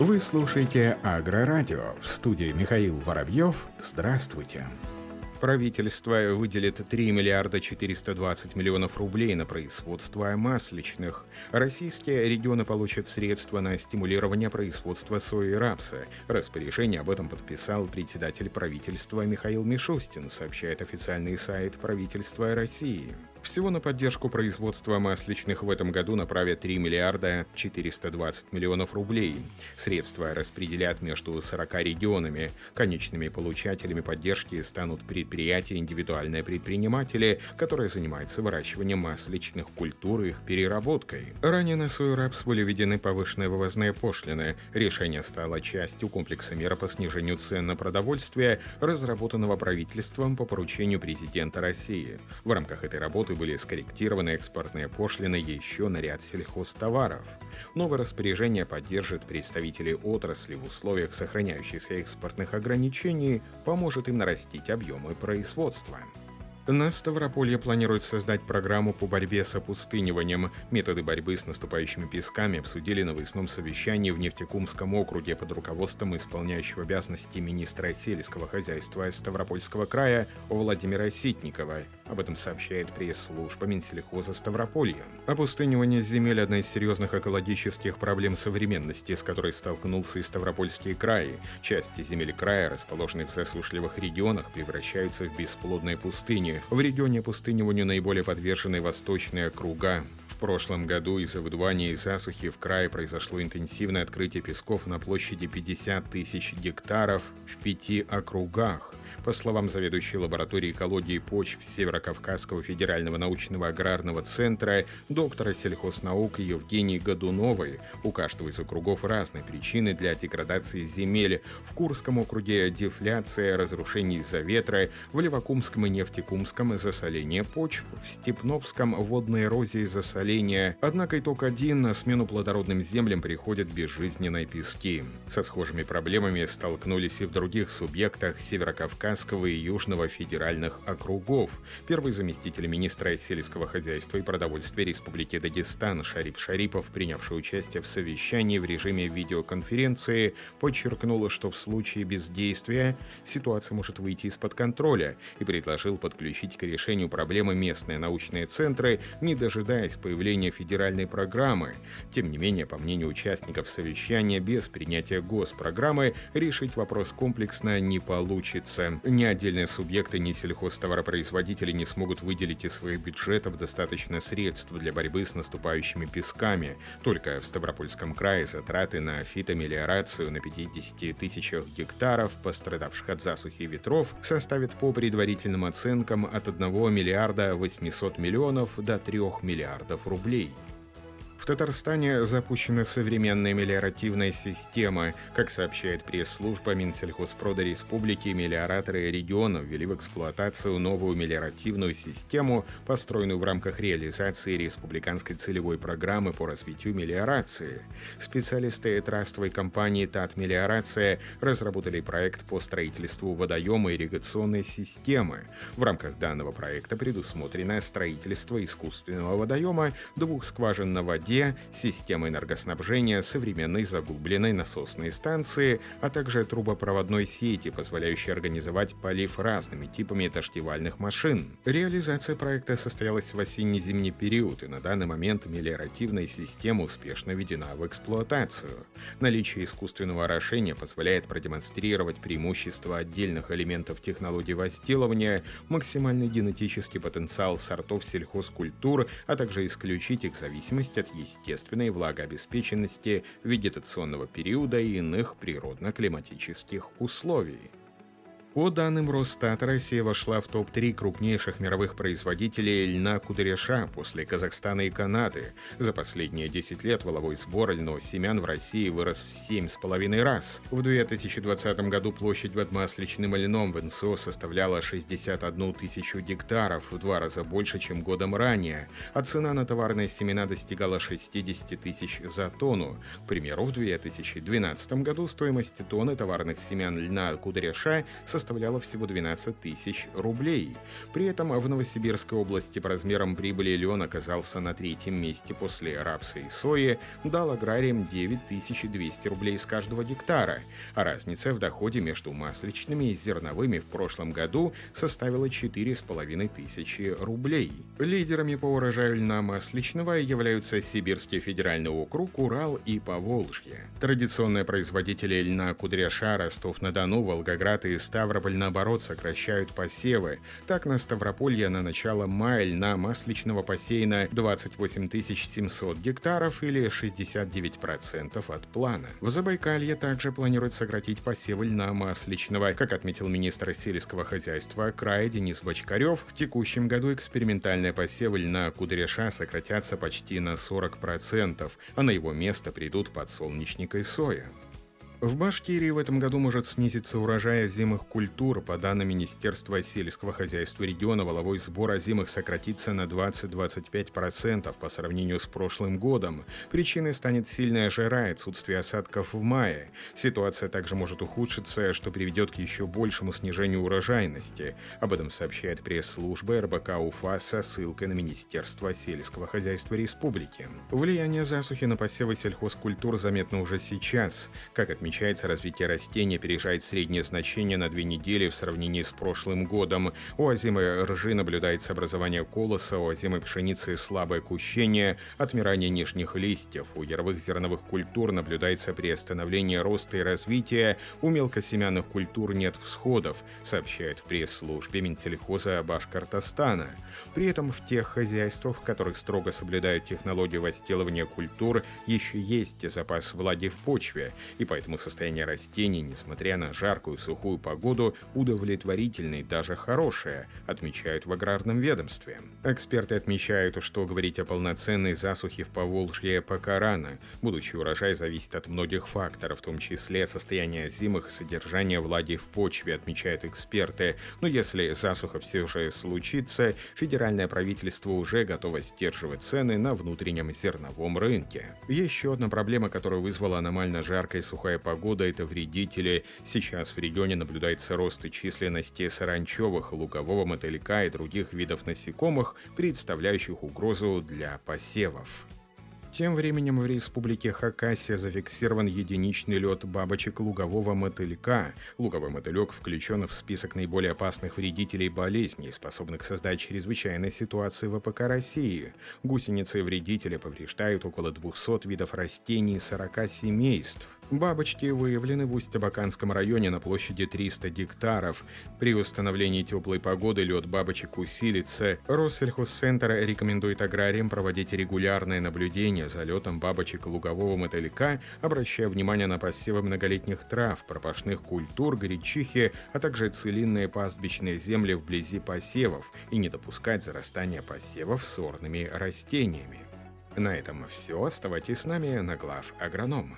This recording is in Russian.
Вы слушаете Агрорадио. В студии Михаил Воробьев. Здравствуйте. Правительство выделит 3 миллиарда 420 миллионов рублей на производство масличных. Российские регионы получат средства на стимулирование производства сои и рапса. Распоряжение об этом подписал председатель правительства Михаил Мишустин, сообщает официальный сайт правительства России. Всего на поддержку производства масличных в этом году направят 3 миллиарда 420 миллионов рублей. Средства распределят между 40 регионами. Конечными получателями поддержки станут предприятия индивидуальные предприниматели, которые занимаются выращиванием масличных культур и их переработкой. Ранее на сою рапс были введены повышенные вывозные пошлины. Решение стало частью комплекса мер по снижению цен на продовольствие, разработанного правительством по поручению президента России. В рамках этой работы работы были скорректированы экспортные пошлины еще на ряд сельхозтоваров. Новое распоряжение поддержит представителей отрасли в условиях сохраняющихся экспортных ограничений, поможет им нарастить объемы производства. На Ставрополье планируют создать программу по борьбе с опустыниванием. Методы борьбы с наступающими песками обсудили на выездном совещании в Нефтекумском округе под руководством исполняющего обязанности министра сельского хозяйства Ставропольского края Владимира Ситникова. Об этом сообщает пресс-служба Минсельхоза Ставрополья. Опустынивание земель – одна из серьезных экологических проблем современности, с которой столкнулся и Ставропольский край. Части земель края, расположенных в засушливых регионах, превращаются в бесплодные пустыни. В регионе пустыниванию наиболее подвержены восточные округа. В прошлом году из-за выдувания и засухи в крае произошло интенсивное открытие песков на площади 50 тысяч гектаров в пяти округах. По словам заведующей лаборатории экологии почв Северокавказского федерального научного аграрного центра доктора сельхознаук Евгении Годуновой, у каждого из округов разные причины для деградации земель. В Курском округе дефляция, разрушение из-за ветра, в Левакумском и Нефтекумском засоление почв, в Степновском водная эрозия и засоление. Однако итог один – на смену плодородным землям приходят безжизненные пески. Со схожими проблемами столкнулись и в других субъектах Северокавказа Кавказского и Южного федеральных округов. Первый заместитель министра сельского хозяйства и продовольствия Республики Дагестан Шарип Шарипов, принявший участие в совещании в режиме видеоконференции, подчеркнул, что в случае бездействия ситуация может выйти из-под контроля и предложил подключить к решению проблемы местные научные центры, не дожидаясь появления федеральной программы. Тем не менее, по мнению участников совещания, без принятия госпрограммы решить вопрос комплексно не получится. Ни отдельные субъекты, ни сельхозтоваропроизводители не смогут выделить из своих бюджетов достаточно средств для борьбы с наступающими песками. Только в Ставропольском крае затраты на фитомелиорацию на 50 тысячах гектаров, пострадавших от засухи ветров, составят по предварительным оценкам от 1 миллиарда 800 миллионов до 3 миллиардов рублей. Татарстане запущена современная мелиоративная система. Как сообщает пресс-служба Минсельхозпрода Республики, мелиораторы региона ввели в эксплуатацию новую мелиоративную систему, построенную в рамках реализации республиканской целевой программы по развитию мелиорации. Специалисты трастовой компании «Тат Мелиорация» разработали проект по строительству водоема ирригационной системы. В рамках данного проекта предусмотрено строительство искусственного водоема, двух скважин на воде воде, системы энергоснабжения, современной заглубленной насосной станции, а также трубопроводной сети, позволяющей организовать полив разными типами дождевальных машин. Реализация проекта состоялась в осенне-зимний период, и на данный момент мелиоративная система успешно введена в эксплуатацию. Наличие искусственного орошения позволяет продемонстрировать преимущества отдельных элементов технологии возделывания, максимальный генетический потенциал сортов сельхозкультур, а также исключить их зависимость от естественной влагообеспеченности вегетационного периода и иных природно-климатических условий. По данным Росстата, Россия вошла в топ-3 крупнейших мировых производителей льна кудряша после Казахстана и Канады. За последние 10 лет воловой сбор льно семян в России вырос в 7,5 раз. В 2020 году площадь под масличным льном в НСО составляла 61 тысячу гектаров, в два раза больше, чем годом ранее, а цена на товарные семена достигала 60 тысяч за тонну. К примеру, в 2012 году стоимость тонны товарных семян льна кудряша составляла составляла всего 12 тысяч рублей. При этом в Новосибирской области по размерам прибыли лен оказался на третьем месте после рапса и сои, дал аграриям 9200 рублей с каждого гектара, а разница в доходе между масличными и зерновыми в прошлом году составила 4,5 тысячи рублей. Лидерами по урожаю льна масличного являются Сибирский федеральный округ, Урал и Поволжье. Традиционные производители льна Кудряша, Ростов-на-Дону, Волгоград и Ставрополь, наоборот, сокращают посевы. Так, на Ставрополье на начало мая льна масличного посеяна 28 700 гектаров или 69% от плана. В Забайкалье также планируют сократить посевы льна масличного. Как отметил министр сельского хозяйства края Денис Бочкарев, в текущем году экспериментальные посевы льна кудряша сократятся почти на 40%, а на его место придут подсолнечник и соя. В Башкирии в этом году может снизиться урожай озимых культур. По данным Министерства сельского хозяйства региона, воловой сбор озимых сократится на 20-25% по сравнению с прошлым годом. Причиной станет сильная жара и отсутствие осадков в мае. Ситуация также может ухудшиться, что приведет к еще большему снижению урожайности. Об этом сообщает пресс-служба РБК УФА со ссылкой на Министерство сельского хозяйства республики. Влияние засухи на посевы сельхозкультур заметно уже сейчас. Как отмечается отмечается, развитие растения опережает среднее значение на две недели в сравнении с прошлым годом. У озимой ржи наблюдается образование колоса, у озимой пшеницы слабое кущение, отмирание нижних листьев. У яровых зерновых культур наблюдается приостановление роста и развития, у мелкосемянных культур нет всходов, сообщает в пресс-службе Минсельхоза Башкортостана. При этом в тех хозяйствах, в которых строго соблюдают технологию возделывания культур, еще есть запас влаги в почве, и поэтому состояние растений, несмотря на жаркую сухую погоду, удовлетворительное и даже хорошее, отмечают в аграрном ведомстве. Эксперты отмечают, что говорить о полноценной засухе в Поволжье пока рано. Будущий урожай зависит от многих факторов, в том числе состояния зимых, содержания влаги в почве, отмечают эксперты. Но если засуха все же случится, федеральное правительство уже готово сдерживать цены на внутреннем зерновом рынке. Еще одна проблема, которая вызвала аномально жаркая и сухая погода, погода – это вредители. Сейчас в регионе наблюдается рост численности саранчевых, лугового мотылька и других видов насекомых, представляющих угрозу для посевов. Тем временем в республике Хакасия зафиксирован единичный лет бабочек лугового мотылька. Луговой мотылек включен в список наиболее опасных вредителей болезней, способных создать чрезвычайные ситуации в АПК России. Гусеницы вредителя повреждают около 200 видов растений из 40 семейств. Бабочки выявлены в Усть-Абаканском районе на площади 300 гектаров. При установлении теплой погоды лет бабочек усилится. Россельхозцентр рекомендует аграриям проводить регулярное наблюдение за летом бабочек лугового мотылька, обращая внимание на посевы многолетних трав, пропашных культур, гречихи, а также целинные пастбищные земли вблизи посевов и не допускать зарастания посевов сорными растениями. На этом все. Оставайтесь с нами на глав агронома.